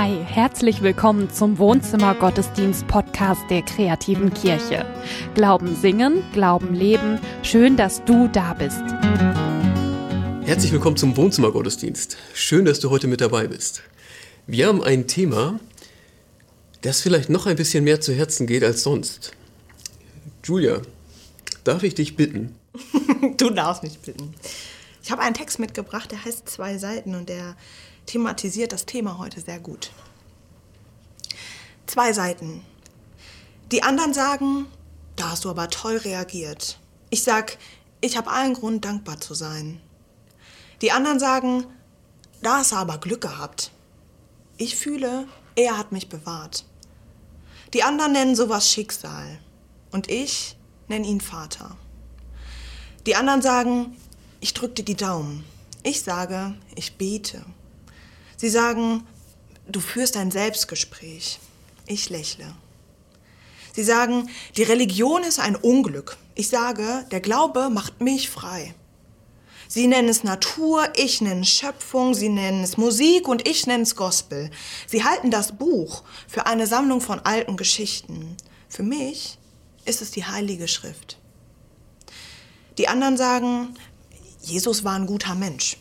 Hi, herzlich willkommen zum Wohnzimmer Gottesdienst Podcast der kreativen Kirche. Glauben singen, Glauben leben. Schön, dass du da bist. Herzlich willkommen zum Wohnzimmer Gottesdienst. Schön, dass du heute mit dabei bist. Wir haben ein Thema, das vielleicht noch ein bisschen mehr zu Herzen geht als sonst. Julia, darf ich dich bitten? du darfst mich bitten. Ich habe einen Text mitgebracht, der heißt Zwei Seiten und der thematisiert das Thema heute sehr gut. Zwei Seiten. Die anderen sagen, da hast du aber toll reagiert. Ich sag, ich habe allen Grund, dankbar zu sein. Die anderen sagen, da hast du aber Glück gehabt. Ich fühle, er hat mich bewahrt. Die anderen nennen sowas Schicksal. Und ich nenne ihn Vater. Die anderen sagen, ich drückte die Daumen. Ich sage, ich bete. Sie sagen, du führst ein Selbstgespräch. Ich lächle. Sie sagen, die Religion ist ein Unglück. Ich sage, der Glaube macht mich frei. Sie nennen es Natur, ich nenne es Schöpfung, Sie nennen es Musik und ich nenne es Gospel. Sie halten das Buch für eine Sammlung von alten Geschichten. Für mich ist es die Heilige Schrift. Die anderen sagen, Jesus war ein guter Mensch.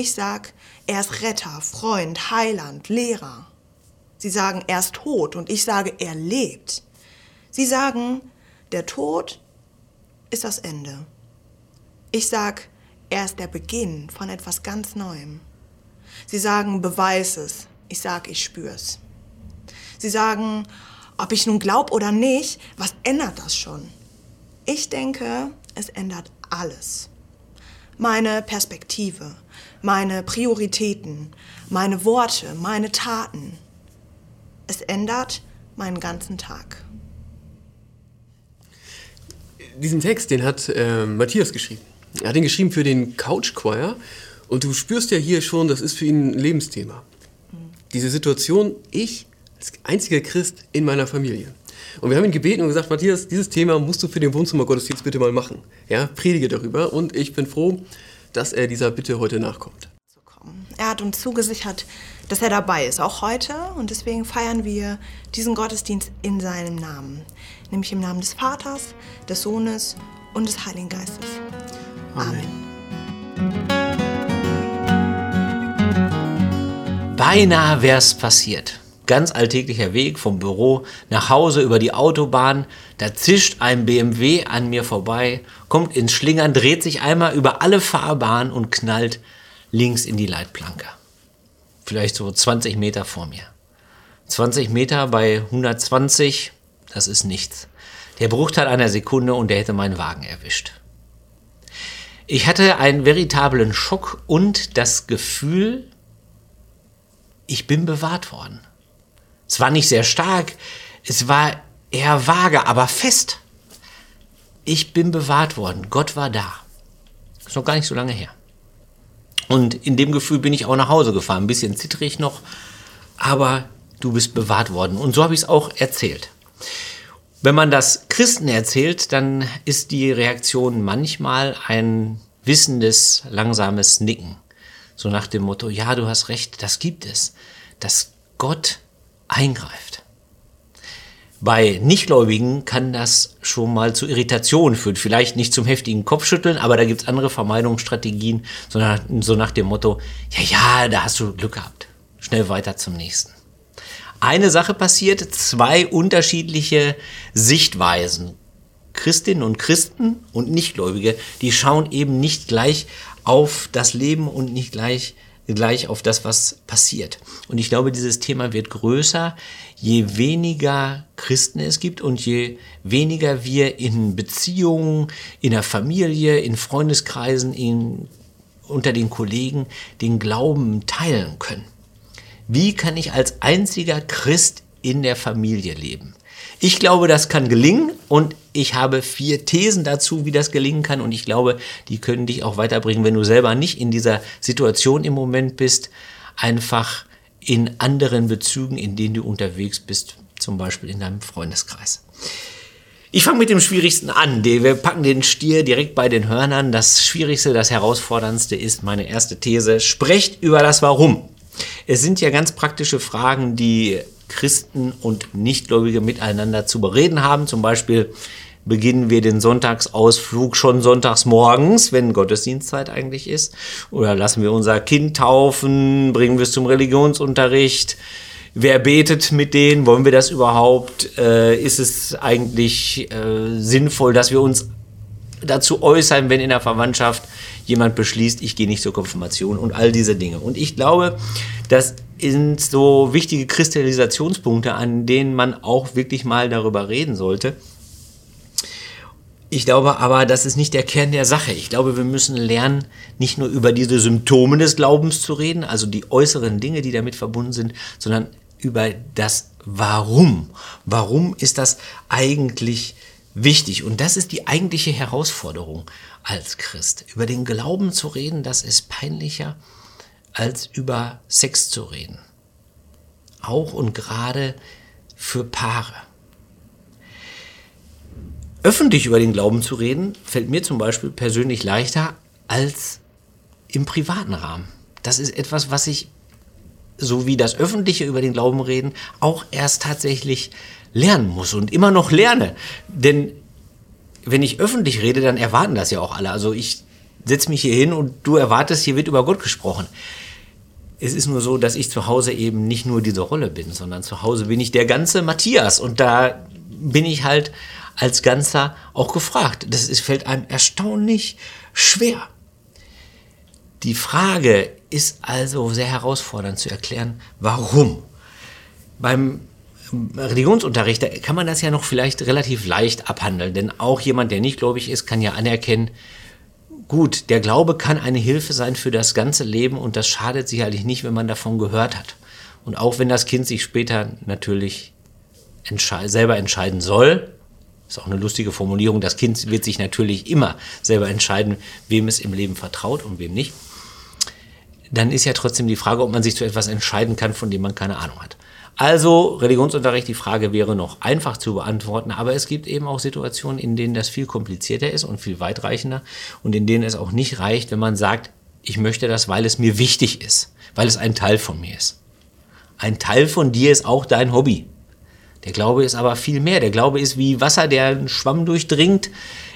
Ich sag, er ist Retter, Freund, Heiland, Lehrer. Sie sagen, er ist tot und ich sage, er lebt. Sie sagen, der Tod ist das Ende. Ich sag, er ist der Beginn von etwas ganz Neuem. Sie sagen, beweis es. Ich sag, ich spür's. Sie sagen, ob ich nun glaub oder nicht, was ändert das schon? Ich denke, es ändert alles. Meine Perspektive, meine Prioritäten, meine Worte, meine Taten. Es ändert meinen ganzen Tag. Diesen Text, den hat äh, Matthias geschrieben. Er hat ihn geschrieben für den Couch Choir. Und du spürst ja hier schon, das ist für ihn ein Lebensthema. Diese Situation, ich als einziger Christ in meiner Familie. Und wir haben ihn gebeten und gesagt, Matthias, dieses Thema musst du für den Wohnzimmergottesdienst bitte mal machen. Ja, predige darüber. Und ich bin froh, dass er dieser Bitte heute nachkommt. Er hat uns zugesichert, dass er dabei ist, auch heute. Und deswegen feiern wir diesen Gottesdienst in seinem Namen. Nämlich im Namen des Vaters, des Sohnes und des Heiligen Geistes. Amen. Beinahe wär's passiert. Ganz alltäglicher Weg vom Büro nach Hause über die Autobahn. Da zischt ein BMW an mir vorbei, kommt ins Schlingern, dreht sich einmal über alle Fahrbahnen und knallt links in die Leitplanke. Vielleicht so 20 Meter vor mir. 20 Meter bei 120, das ist nichts. Der Bruchteil einer Sekunde und der hätte meinen Wagen erwischt. Ich hatte einen veritablen Schock und das Gefühl, ich bin bewahrt worden. Es war nicht sehr stark, es war eher vage, aber fest. Ich bin bewahrt worden, Gott war da. Ist noch gar nicht so lange her. Und in dem Gefühl bin ich auch nach Hause gefahren. Ein bisschen zittrig noch, aber du bist bewahrt worden. Und so habe ich es auch erzählt. Wenn man das Christen erzählt, dann ist die Reaktion manchmal ein wissendes, langsames Nicken. So nach dem Motto, ja, du hast recht, das gibt es, dass Gott eingreift. Bei Nichtgläubigen kann das schon mal zu Irritationen führen. Vielleicht nicht zum heftigen Kopfschütteln, aber da gibt es andere Vermeidungsstrategien, sondern so nach dem Motto, ja, ja, da hast du Glück gehabt. Schnell weiter zum nächsten. Eine Sache passiert, zwei unterschiedliche Sichtweisen. Christinnen und Christen und Nichtgläubige, die schauen eben nicht gleich auf das Leben und nicht gleich gleich auf das, was passiert. Und ich glaube, dieses Thema wird größer, je weniger Christen es gibt und je weniger wir in Beziehungen, in der Familie, in Freundeskreisen, in, unter den Kollegen den Glauben teilen können. Wie kann ich als einziger Christ in der Familie leben? Ich glaube, das kann gelingen und ich habe vier Thesen dazu, wie das gelingen kann und ich glaube, die können dich auch weiterbringen, wenn du selber nicht in dieser Situation im Moment bist, einfach in anderen Bezügen, in denen du unterwegs bist, zum Beispiel in deinem Freundeskreis. Ich fange mit dem Schwierigsten an. Wir packen den Stier direkt bei den Hörnern. Das Schwierigste, das Herausforderndste ist meine erste These. Sprecht über das Warum. Es sind ja ganz praktische Fragen, die Christen und Nichtgläubige miteinander zu bereden haben. Zum Beispiel beginnen wir den Sonntagsausflug schon sonntags morgens, wenn Gottesdienstzeit eigentlich ist. Oder lassen wir unser Kind taufen, bringen wir es zum Religionsunterricht. Wer betet mit denen? Wollen wir das überhaupt? Äh, ist es eigentlich äh, sinnvoll, dass wir uns dazu äußern, wenn in der Verwandtschaft jemand beschließt, ich gehe nicht zur Konfirmation und all diese Dinge. Und ich glaube, das sind so wichtige Kristallisationspunkte, an denen man auch wirklich mal darüber reden sollte. Ich glaube aber, das ist nicht der Kern der Sache. Ich glaube, wir müssen lernen, nicht nur über diese Symptome des Glaubens zu reden, also die äußeren Dinge, die damit verbunden sind, sondern über das Warum. Warum ist das eigentlich wichtig? Und das ist die eigentliche Herausforderung als Christ. Über den Glauben zu reden, das ist peinlicher, als über Sex zu reden. Auch und gerade für Paare. Öffentlich über den Glauben zu reden, fällt mir zum Beispiel persönlich leichter als im privaten Rahmen. Das ist etwas, was ich, so wie das Öffentliche über den Glauben reden, auch erst tatsächlich lernen muss und immer noch lerne. Denn wenn ich öffentlich rede, dann erwarten das ja auch alle. Also ich setze mich hier hin und du erwartest, hier wird über Gott gesprochen. Es ist nur so, dass ich zu Hause eben nicht nur diese Rolle bin, sondern zu Hause bin ich der ganze Matthias und da bin ich halt als Ganzer auch gefragt. Das ist, fällt einem erstaunlich schwer. Die Frage ist also sehr herausfordernd zu erklären, warum. Beim Religionsunterricht, da kann man das ja noch vielleicht relativ leicht abhandeln, denn auch jemand, der nicht gläubig ist, kann ja anerkennen, Gut, der Glaube kann eine Hilfe sein für das ganze Leben und das schadet sicherlich nicht, wenn man davon gehört hat. Und auch wenn das Kind sich später natürlich entschei selber entscheiden soll, ist auch eine lustige Formulierung, das Kind wird sich natürlich immer selber entscheiden, wem es im Leben vertraut und wem nicht, dann ist ja trotzdem die Frage, ob man sich zu etwas entscheiden kann, von dem man keine Ahnung hat. Also Religionsunterricht, die Frage wäre noch einfach zu beantworten, aber es gibt eben auch Situationen, in denen das viel komplizierter ist und viel weitreichender und in denen es auch nicht reicht, wenn man sagt, ich möchte das, weil es mir wichtig ist, weil es ein Teil von mir ist. Ein Teil von dir ist auch dein Hobby. Der Glaube ist aber viel mehr. Der Glaube ist wie Wasser, der einen Schwamm durchdringt,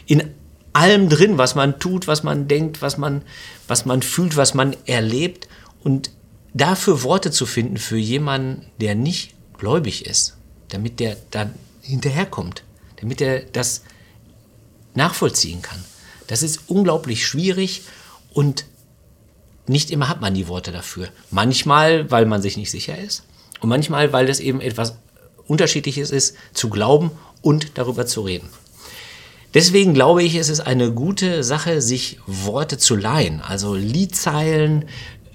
in allem drin, was man tut, was man denkt, was man, was man fühlt, was man erlebt. Und dafür Worte zu finden für jemanden, der nicht gläubig ist, damit der dann hinterherkommt, damit er das nachvollziehen kann. Das ist unglaublich schwierig und nicht immer hat man die Worte dafür. Manchmal, weil man sich nicht sicher ist und manchmal, weil das eben etwas Unterschiedliches ist, zu glauben und darüber zu reden. Deswegen glaube ich, es ist eine gute Sache, sich Worte zu leihen. Also Liedzeilen,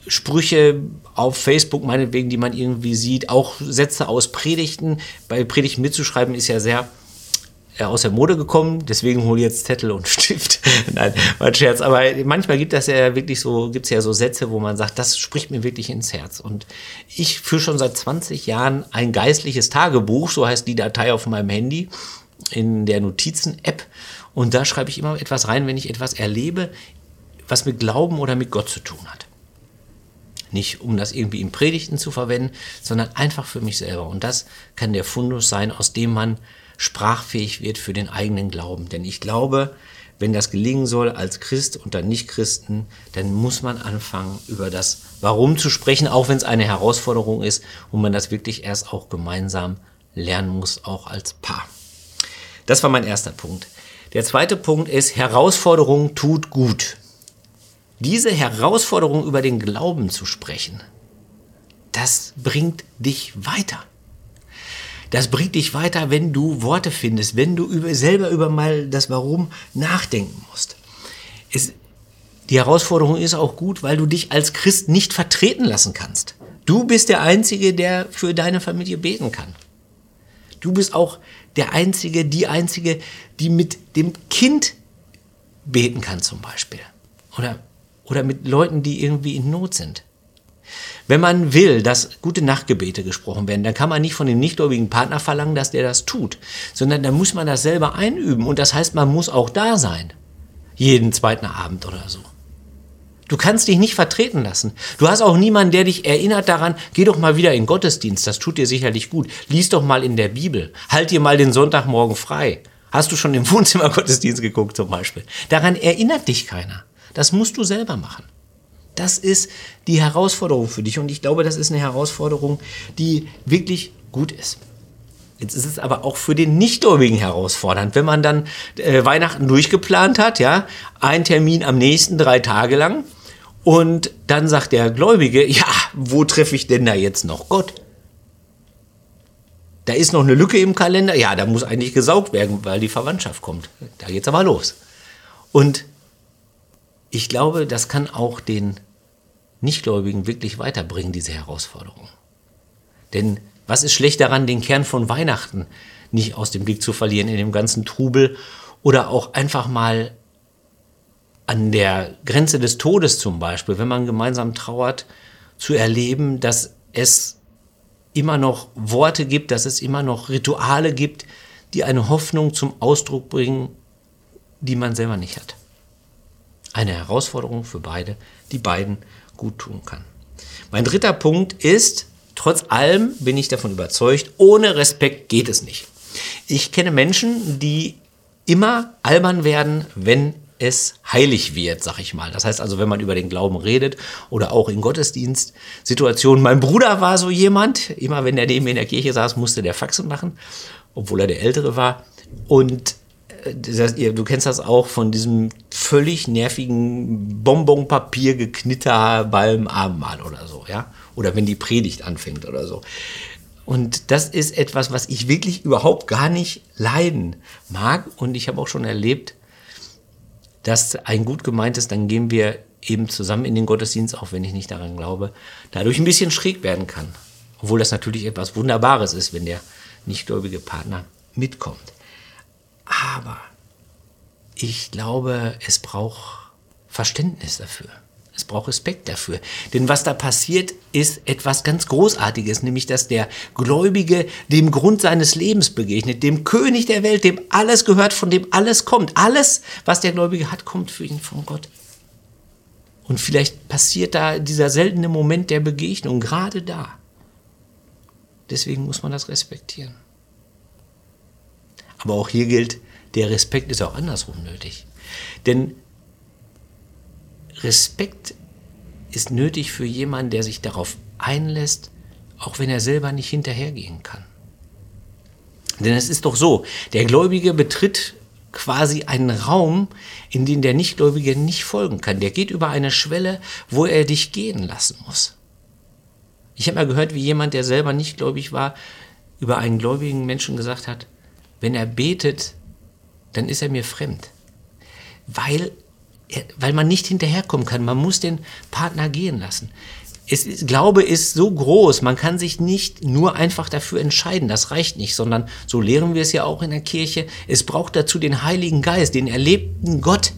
Sprüche auf Facebook meinetwegen, die man irgendwie sieht, auch Sätze aus Predigten. Bei Predigten mitzuschreiben ist ja sehr äh, aus der Mode gekommen, deswegen hole ich jetzt Zettel und Stift. Nein, mein Scherz. Aber manchmal gibt es ja wirklich so, gibt es ja so Sätze, wo man sagt, das spricht mir wirklich ins Herz. Und ich führe schon seit 20 Jahren ein geistliches Tagebuch, so heißt die Datei auf meinem Handy, in der Notizen-App. Und da schreibe ich immer etwas rein, wenn ich etwas erlebe, was mit Glauben oder mit Gott zu tun hat. Nicht um das irgendwie in Predigten zu verwenden, sondern einfach für mich selber. Und das kann der Fundus sein, aus dem man sprachfähig wird für den eigenen Glauben. Denn ich glaube, wenn das gelingen soll als Christ unter Nichtchristen, dann muss man anfangen, über das Warum zu sprechen, auch wenn es eine Herausforderung ist und man das wirklich erst auch gemeinsam lernen muss, auch als Paar. Das war mein erster Punkt. Der zweite Punkt ist, Herausforderung tut gut diese Herausforderung über den Glauben zu sprechen, das bringt dich weiter. Das bringt dich weiter, wenn du Worte findest, wenn du über, selber über mal das Warum nachdenken musst. Es, die Herausforderung ist auch gut, weil du dich als Christ nicht vertreten lassen kannst. Du bist der Einzige, der für deine Familie beten kann. Du bist auch der Einzige, die Einzige, die mit dem Kind beten kann zum Beispiel. Oder oder mit Leuten, die irgendwie in Not sind. Wenn man will, dass gute Nachtgebete gesprochen werden, dann kann man nicht von dem nichtgläubigen Partner verlangen, dass der das tut, sondern dann muss man das selber einüben und das heißt, man muss auch da sein. Jeden zweiten Abend oder so. Du kannst dich nicht vertreten lassen. Du hast auch niemanden, der dich erinnert daran, geh doch mal wieder in Gottesdienst, das tut dir sicherlich gut. Lies doch mal in der Bibel. Halt dir mal den Sonntagmorgen frei. Hast du schon im Wohnzimmer Gottesdienst geguckt zum Beispiel? Daran erinnert dich keiner. Das musst du selber machen. Das ist die Herausforderung für dich und ich glaube, das ist eine Herausforderung, die wirklich gut ist. Jetzt ist es aber auch für den Nichtgläubigen herausfordernd, wenn man dann äh, Weihnachten durchgeplant hat, ja, ein Termin am nächsten drei Tage lang und dann sagt der Gläubige, ja, wo treffe ich denn da jetzt noch Gott? Da ist noch eine Lücke im Kalender, ja, da muss eigentlich gesaugt werden, weil die Verwandtschaft kommt. Da geht's aber los. Und ich glaube, das kann auch den Nichtgläubigen wirklich weiterbringen, diese Herausforderung. Denn was ist schlecht daran, den Kern von Weihnachten nicht aus dem Blick zu verlieren in dem ganzen Trubel oder auch einfach mal an der Grenze des Todes zum Beispiel, wenn man gemeinsam trauert, zu erleben, dass es immer noch Worte gibt, dass es immer noch Rituale gibt, die eine Hoffnung zum Ausdruck bringen, die man selber nicht hat. Eine Herausforderung für beide, die beiden gut tun kann. Mein dritter Punkt ist, Trotz allem bin ich davon überzeugt, ohne Respekt geht es nicht. Ich kenne Menschen, die immer albern werden, wenn es heilig wird, sag ich mal. Das heißt also, wenn man über den Glauben redet oder auch in Gottesdienstsituationen. Mein Bruder war so jemand, immer wenn er neben mir in der Kirche saß, musste der Faxen machen, obwohl er der Ältere war. Und das, du kennst das auch von diesem völlig nervigen Bonbonpapier geknitter beim Abendmahl oder so, ja oder wenn die Predigt anfängt oder so. Und das ist etwas, was ich wirklich überhaupt gar nicht leiden mag. Und ich habe auch schon erlebt, dass ein gut gemeintes, dann gehen wir eben zusammen in den Gottesdienst, auch wenn ich nicht daran glaube, dadurch ein bisschen schräg werden kann. Obwohl das natürlich etwas Wunderbares ist, wenn der nichtgläubige Partner mitkommt. Aber ich glaube, es braucht Verständnis dafür. Es braucht Respekt dafür. Denn was da passiert, ist etwas ganz Großartiges, nämlich dass der Gläubige dem Grund seines Lebens begegnet, dem König der Welt, dem alles gehört, von dem alles kommt. Alles, was der Gläubige hat, kommt für ihn von Gott. Und vielleicht passiert da dieser seltene Moment der Begegnung gerade da. Deswegen muss man das respektieren. Aber auch hier gilt, der Respekt ist auch andersrum nötig. Denn Respekt ist nötig für jemanden, der sich darauf einlässt, auch wenn er selber nicht hinterhergehen kann. Denn es ist doch so, der Gläubige betritt quasi einen Raum, in den der Nichtgläubige nicht folgen kann. Der geht über eine Schwelle, wo er dich gehen lassen muss. Ich habe mal gehört, wie jemand, der selber nicht gläubig war, über einen gläubigen Menschen gesagt hat, wenn er betet, dann ist er mir fremd. Weil weil man nicht hinterherkommen kann. Man muss den Partner gehen lassen. Es ist, Glaube ist so groß, man kann sich nicht nur einfach dafür entscheiden, das reicht nicht, sondern so lehren wir es ja auch in der Kirche, es braucht dazu den Heiligen Geist, den erlebten Gott.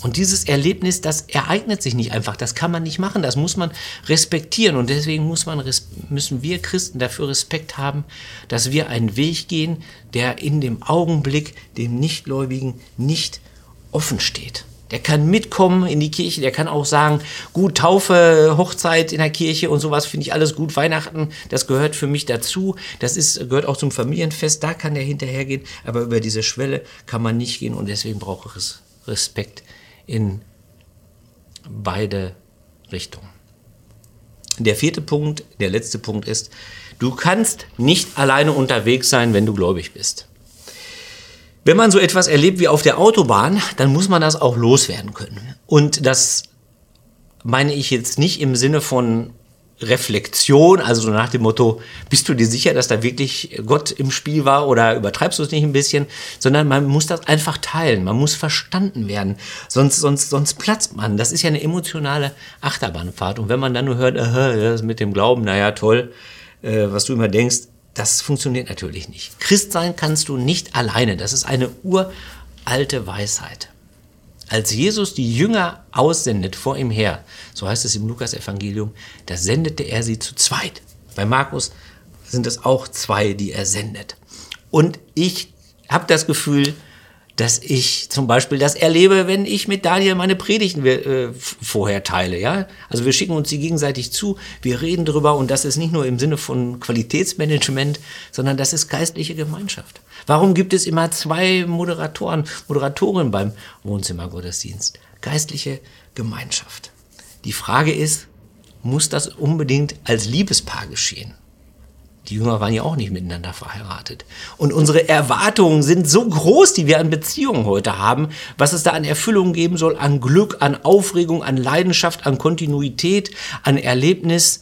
Und dieses Erlebnis, das ereignet sich nicht einfach, das kann man nicht machen, das muss man respektieren und deswegen muss man, müssen wir Christen dafür Respekt haben, dass wir einen Weg gehen, der in dem Augenblick dem Nichtgläubigen nicht offen steht. Der kann mitkommen in die Kirche, der kann auch sagen, gut, Taufe, Hochzeit in der Kirche und sowas finde ich alles gut. Weihnachten, das gehört für mich dazu. Das ist, gehört auch zum Familienfest, da kann der hinterhergehen. Aber über diese Schwelle kann man nicht gehen und deswegen braucht es Respekt in beide Richtungen. Der vierte Punkt, der letzte Punkt ist, du kannst nicht alleine unterwegs sein, wenn du gläubig bist. Wenn man so etwas erlebt wie auf der Autobahn, dann muss man das auch loswerden können. Und das meine ich jetzt nicht im Sinne von Reflexion, also so nach dem Motto, bist du dir sicher, dass da wirklich Gott im Spiel war oder übertreibst du es nicht ein bisschen, sondern man muss das einfach teilen, man muss verstanden werden, sonst, sonst, sonst platzt man. Das ist ja eine emotionale Achterbahnfahrt und wenn man dann nur hört, das mit dem Glauben, naja, toll, äh, was du immer denkst, das funktioniert natürlich nicht. Christ sein kannst du nicht alleine. Das ist eine uralte Weisheit. Als Jesus die Jünger aussendet vor ihm her, so heißt es im Lukas-Evangelium, da sendete er sie zu zweit. Bei Markus sind es auch zwei, die er sendet. Und ich habe das Gefühl, dass ich zum Beispiel das erlebe, wenn ich mit Daniel meine Predigten äh, vorher teile. Ja? Also wir schicken uns die gegenseitig zu, wir reden drüber und das ist nicht nur im Sinne von Qualitätsmanagement, sondern das ist geistliche Gemeinschaft. Warum gibt es immer zwei Moderatoren, Moderatorinnen beim Wohnzimmergottesdienst? Geistliche Gemeinschaft. Die Frage ist, muss das unbedingt als Liebespaar geschehen? Die Jünger waren ja auch nicht miteinander verheiratet. Und unsere Erwartungen sind so groß, die wir an Beziehungen heute haben, was es da an Erfüllung geben soll, an Glück, an Aufregung, an Leidenschaft, an Kontinuität, an Erlebnis.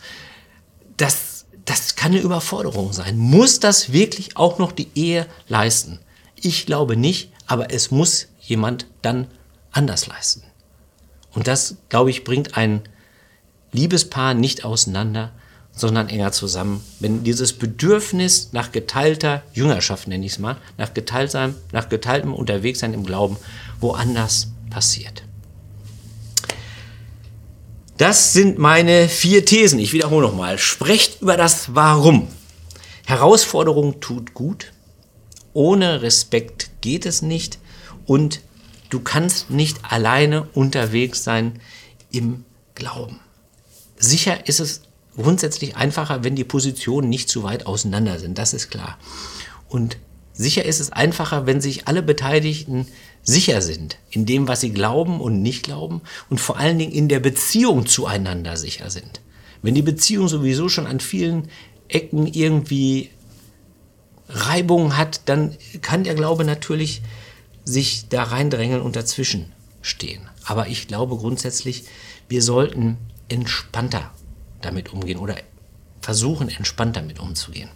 Das, das kann eine Überforderung sein. Muss das wirklich auch noch die Ehe leisten? Ich glaube nicht, aber es muss jemand dann anders leisten. Und das, glaube ich, bringt ein Liebespaar nicht auseinander, sondern enger zusammen. Wenn dieses Bedürfnis nach geteilter Jüngerschaft, nenne ich es mal, nach, geteiltem, nach geteiltem Unterwegssein im Glauben woanders passiert. Das sind meine vier Thesen. Ich wiederhole nochmal. Sprecht über das Warum. Herausforderung tut gut. Ohne Respekt geht es nicht. Und du kannst nicht alleine unterwegs sein im Glauben. Sicher ist es grundsätzlich einfacher, wenn die Positionen nicht zu weit auseinander sind, das ist klar. Und sicher ist es einfacher, wenn sich alle Beteiligten sicher sind in dem, was sie glauben und nicht glauben und vor allen Dingen in der Beziehung zueinander sicher sind. Wenn die Beziehung sowieso schon an vielen Ecken irgendwie Reibungen hat, dann kann der Glaube natürlich sich da reindrängeln und dazwischen stehen. Aber ich glaube grundsätzlich, wir sollten entspannter damit umgehen oder versuchen, entspannt damit umzugehen.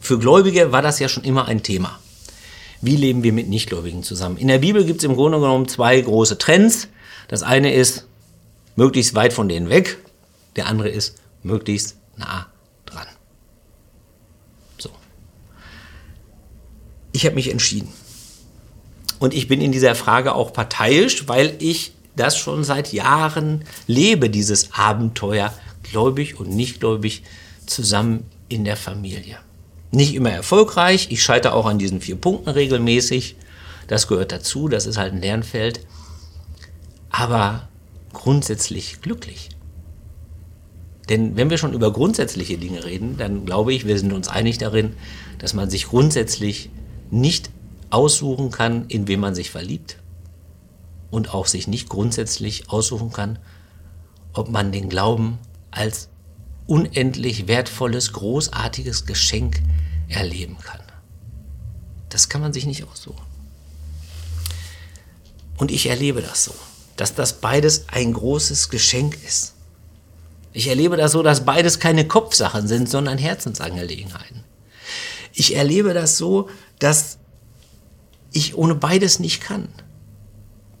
Für Gläubige war das ja schon immer ein Thema. Wie leben wir mit Nichtgläubigen zusammen? In der Bibel gibt es im Grunde genommen zwei große Trends. Das eine ist möglichst weit von denen weg, der andere ist möglichst nah dran. So. Ich habe mich entschieden. Und ich bin in dieser Frage auch parteiisch, weil ich das schon seit Jahren lebe, dieses Abenteuer, gläubig und nicht gläubig, zusammen in der Familie. Nicht immer erfolgreich, ich scheitere auch an diesen vier Punkten regelmäßig, das gehört dazu, das ist halt ein Lernfeld, aber grundsätzlich glücklich. Denn wenn wir schon über grundsätzliche Dinge reden, dann glaube ich, wir sind uns einig darin, dass man sich grundsätzlich nicht aussuchen kann, in wen man sich verliebt und auch sich nicht grundsätzlich aussuchen kann, ob man den Glauben als unendlich wertvolles, großartiges Geschenk erleben kann. Das kann man sich nicht aussuchen. Und ich erlebe das so, dass das beides ein großes Geschenk ist. Ich erlebe das so, dass beides keine Kopfsachen sind, sondern Herzensangelegenheiten. Ich erlebe das so, dass ich ohne beides nicht kann.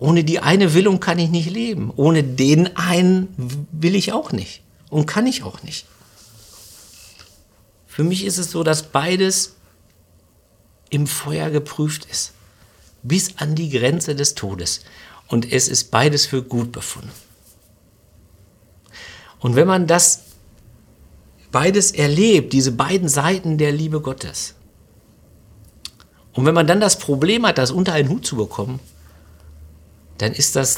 Ohne die eine Willung kann ich nicht leben. Ohne den einen will ich auch nicht. Und kann ich auch nicht. Für mich ist es so, dass beides im Feuer geprüft ist. Bis an die Grenze des Todes. Und es ist beides für gut befunden. Und wenn man das beides erlebt, diese beiden Seiten der Liebe Gottes, und wenn man dann das Problem hat, das unter einen Hut zu bekommen, dann ist das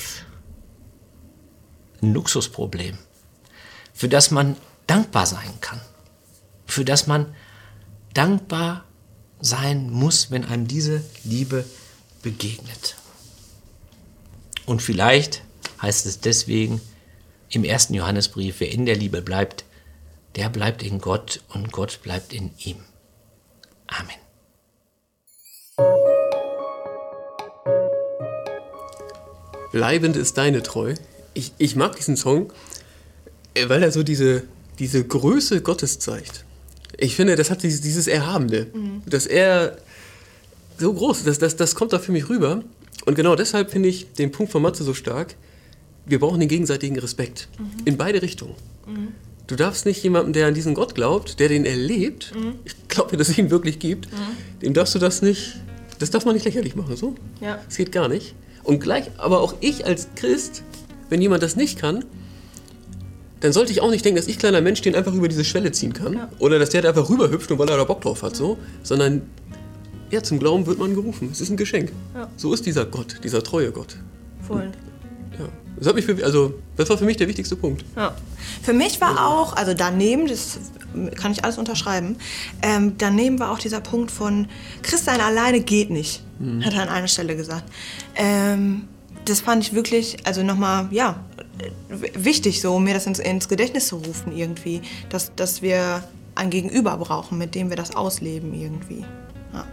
ein Luxusproblem, für das man dankbar sein kann, für das man dankbar sein muss, wenn einem diese Liebe begegnet. Und vielleicht heißt es deswegen im ersten Johannesbrief, wer in der Liebe bleibt, der bleibt in Gott und Gott bleibt in ihm. Amen. Bleibend ist deine Treu. Ich, ich mag diesen Song, äh, weil er so diese, diese Größe Gottes zeigt. Ich finde, das hat dieses, dieses Erhabene, mhm. dass er so groß, das, das, das kommt da für mich rüber. Und genau deshalb finde ich den Punkt von Matze so stark. Wir brauchen den gegenseitigen Respekt. Mhm. In beide Richtungen. Mhm. Du darfst nicht jemandem, der an diesen Gott glaubt, der den erlebt, mhm. ich glaube, dass es ihn wirklich gibt, mhm. dem darfst du das nicht, das darf man nicht lächerlich machen, so? Ja. Das geht gar nicht. Und gleich, aber auch ich als Christ, wenn jemand das nicht kann, dann sollte ich auch nicht denken, dass ich kleiner Mensch den einfach über diese Schwelle ziehen kann. Ja. Oder dass der da einfach rüberhüpft und weil er da Bock drauf hat, so. Sondern ja, zum Glauben wird man gerufen. Es ist ein Geschenk. So ist dieser Gott, dieser treue Gott. Voll. Das, hat mich für, also, das war für mich der wichtigste Punkt. Ja. Für mich war auch, also daneben, das kann ich alles unterschreiben, ähm, daneben war auch dieser Punkt von Christsein alleine geht nicht, hat er an einer Stelle gesagt. Ähm, das fand ich wirklich, also nochmal, ja, wichtig, so mir das ins, ins Gedächtnis zu rufen irgendwie, dass, dass wir ein Gegenüber brauchen, mit dem wir das ausleben irgendwie. Ja.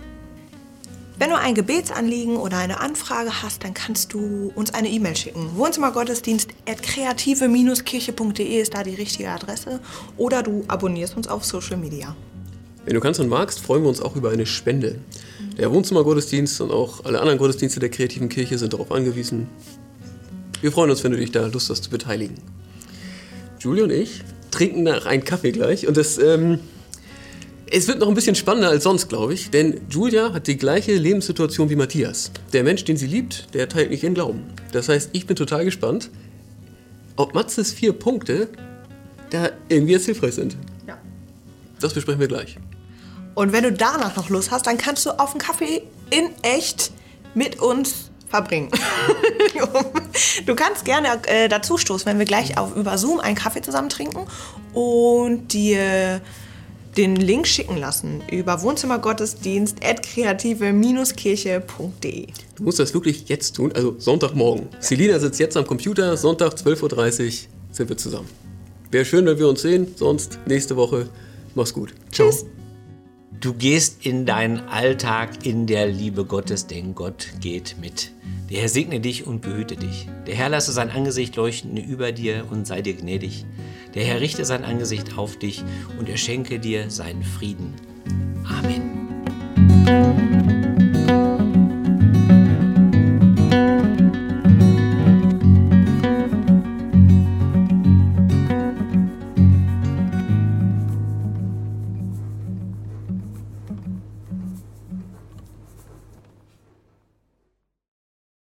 Wenn du ein Gebetsanliegen oder eine Anfrage hast, dann kannst du uns eine E-Mail schicken. Wohnzimmergottesdienst at kreative-kirche.de ist da die richtige Adresse. Oder du abonnierst uns auf Social Media. Wenn du kannst und magst, freuen wir uns auch über eine Spende. Der Wohnzimmergottesdienst und auch alle anderen Gottesdienste der kreativen Kirche sind darauf angewiesen. Wir freuen uns, wenn du dich da Lust hast zu beteiligen. Julie und ich trinken nach einen Kaffee gleich und das, ähm, es wird noch ein bisschen spannender als sonst, glaube ich, denn Julia hat die gleiche Lebenssituation wie Matthias. Der Mensch, den sie liebt, der teilt nicht ihren Glauben. Das heißt, ich bin total gespannt, ob Matzes vier Punkte da irgendwie jetzt hilfreich sind. Ja. Das besprechen wir gleich. Und wenn du danach noch Lust hast, dann kannst du auf einen Kaffee in echt mit uns verbringen. du kannst gerne äh, dazu stoßen, wenn wir gleich auf, über Zoom einen Kaffee zusammen trinken und dir den Link schicken lassen über wohnzimmergottesdienst at kreative-kirche.de. Du musst das wirklich jetzt tun, also Sonntagmorgen. Selina sitzt jetzt am Computer, Sonntag 12.30 Uhr sind wir zusammen. Wäre schön, wenn wir uns sehen, sonst nächste Woche. Mach's gut. Tschüss. Du gehst in deinen Alltag in der Liebe Gottes, denn Gott geht mit. Der Herr segne dich und behüte dich. Der Herr lasse sein Angesicht leuchten über dir und sei dir gnädig. Der Herr richte sein Angesicht auf dich und er schenke dir seinen Frieden.